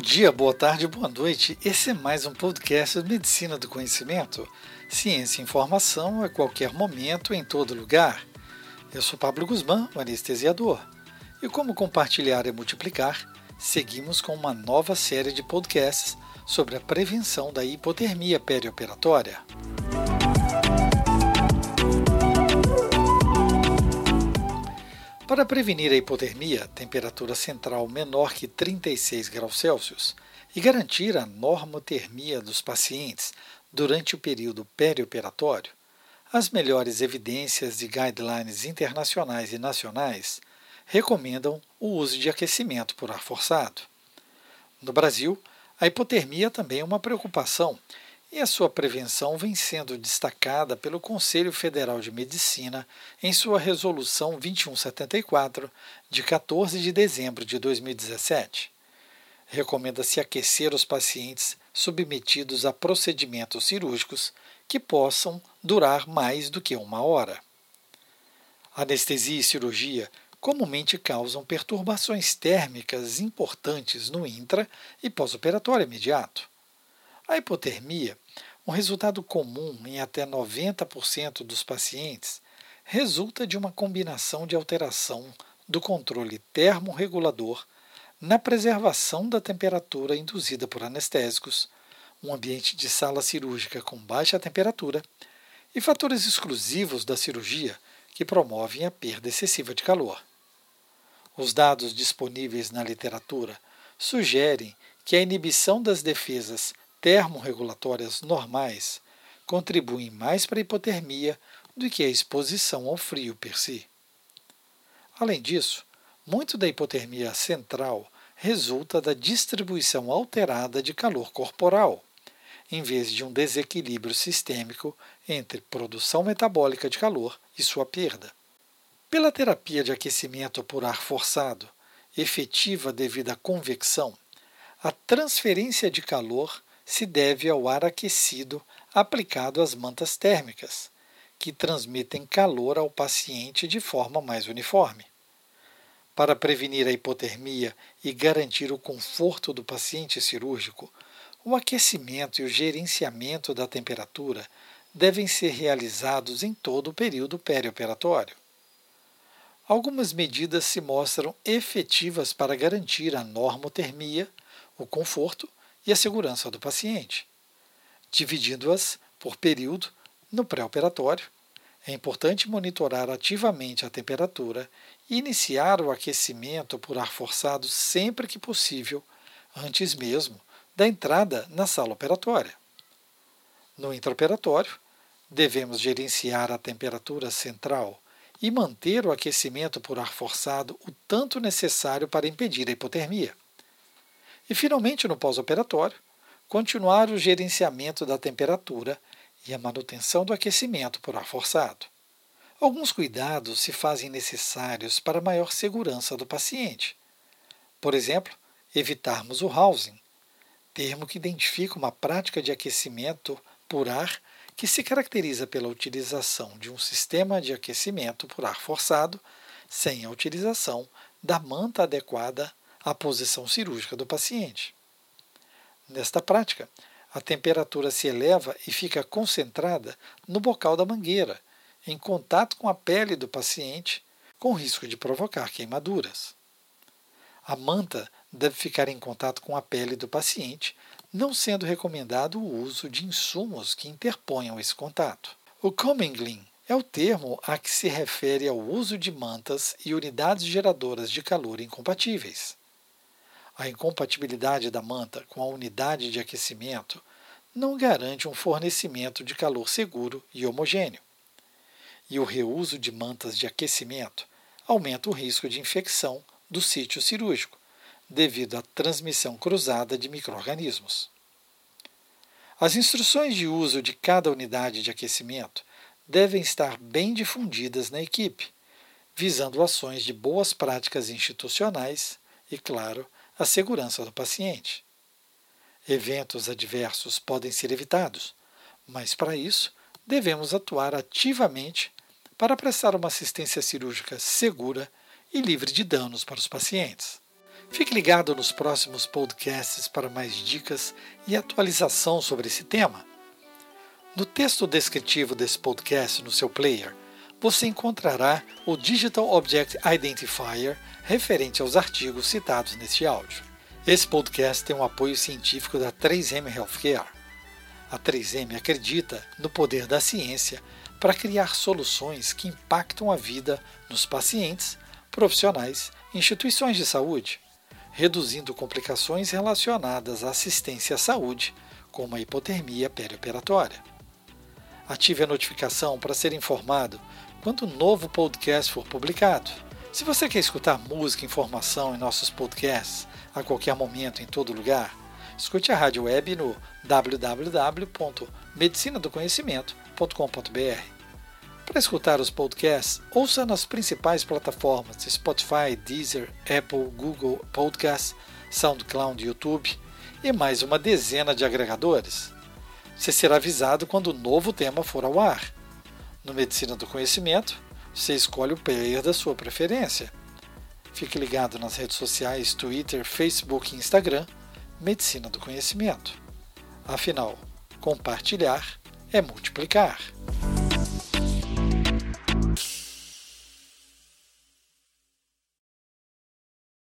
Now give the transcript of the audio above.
dia, boa tarde, boa noite. Esse é mais um podcast Medicina do Conhecimento. Ciência e informação a qualquer momento, em todo lugar. Eu sou Pablo Guzmán, o anestesiador. E como compartilhar e multiplicar, seguimos com uma nova série de podcasts sobre a prevenção da hipotermia perioperatória. Para prevenir a hipotermia, temperatura central menor que 36 graus Celsius, e garantir a normotermia dos pacientes durante o período perioperatório, as melhores evidências e guidelines internacionais e nacionais recomendam o uso de aquecimento por ar forçado. No Brasil, a hipotermia também é uma preocupação e a sua prevenção vem sendo destacada pelo Conselho Federal de Medicina em sua Resolução 2174, de 14 de dezembro de 2017. Recomenda-se aquecer os pacientes submetidos a procedimentos cirúrgicos que possam durar mais do que uma hora. Anestesia e cirurgia comumente causam perturbações térmicas importantes no intra e pós-operatório imediato. A hipotermia, um resultado comum em até 90% dos pacientes, resulta de uma combinação de alteração do controle termorregulador na preservação da temperatura induzida por anestésicos, um ambiente de sala cirúrgica com baixa temperatura e fatores exclusivos da cirurgia que promovem a perda excessiva de calor. Os dados disponíveis na literatura sugerem que a inibição das defesas termorregulatórias normais contribuem mais para a hipotermia do que a exposição ao frio per si. Além disso, muito da hipotermia central resulta da distribuição alterada de calor corporal, em vez de um desequilíbrio sistêmico entre produção metabólica de calor e sua perda. Pela terapia de aquecimento por ar forçado, efetiva devido à convecção, a transferência de calor se deve ao ar aquecido aplicado às mantas térmicas, que transmitem calor ao paciente de forma mais uniforme. Para prevenir a hipotermia e garantir o conforto do paciente cirúrgico, o aquecimento e o gerenciamento da temperatura devem ser realizados em todo o período perioperatório. Algumas medidas se mostram efetivas para garantir a normotermia, o conforto e a segurança do paciente, dividindo-as por período no pré-operatório. É importante monitorar ativamente a temperatura e iniciar o aquecimento por ar forçado sempre que possível, antes mesmo da entrada na sala operatória. No intraoperatório, devemos gerenciar a temperatura central e manter o aquecimento por ar forçado o tanto necessário para impedir a hipotermia. E, finalmente, no pós-operatório, continuar o gerenciamento da temperatura e a manutenção do aquecimento por ar forçado. Alguns cuidados se fazem necessários para maior segurança do paciente. Por exemplo, evitarmos o housing, termo que identifica uma prática de aquecimento por ar que se caracteriza pela utilização de um sistema de aquecimento por ar forçado sem a utilização da manta adequada a posição cirúrgica do paciente. Nesta prática, a temperatura se eleva e fica concentrada no bocal da mangueira, em contato com a pele do paciente, com risco de provocar queimaduras. A manta deve ficar em contato com a pele do paciente, não sendo recomendado o uso de insumos que interponham esse contato. O commingling é o termo a que se refere ao uso de mantas e unidades geradoras de calor incompatíveis. A incompatibilidade da manta com a unidade de aquecimento não garante um fornecimento de calor seguro e homogêneo. E o reuso de mantas de aquecimento aumenta o risco de infecção do sítio cirúrgico, devido à transmissão cruzada de microorganismos. As instruções de uso de cada unidade de aquecimento devem estar bem difundidas na equipe, visando ações de boas práticas institucionais e, claro, a segurança do paciente. Eventos adversos podem ser evitados, mas para isso devemos atuar ativamente para prestar uma assistência cirúrgica segura e livre de danos para os pacientes. Fique ligado nos próximos podcasts para mais dicas e atualização sobre esse tema. No texto descritivo desse podcast no seu player, você encontrará o Digital Object Identifier referente aos artigos citados neste áudio. Esse podcast tem um apoio científico da 3M Healthcare. A 3M acredita no poder da ciência para criar soluções que impactam a vida nos pacientes, profissionais e instituições de saúde, reduzindo complicações relacionadas à assistência à saúde, como a hipotermia perioperatória. Ative a notificação para ser informado quando um novo podcast for publicado. Se você quer escutar música e informação em nossos podcasts a qualquer momento, em todo lugar, escute a rádio web no www.medicinadoconhecimento.com.br. Para escutar os podcasts, ouça nas principais plataformas Spotify, Deezer, Apple, Google Podcasts, SoundCloud, YouTube e mais uma dezena de agregadores. Você será avisado quando o novo tema for ao ar. No Medicina do Conhecimento, você escolhe o player da sua preferência. Fique ligado nas redes sociais Twitter, Facebook e Instagram, Medicina do Conhecimento. Afinal, compartilhar é multiplicar.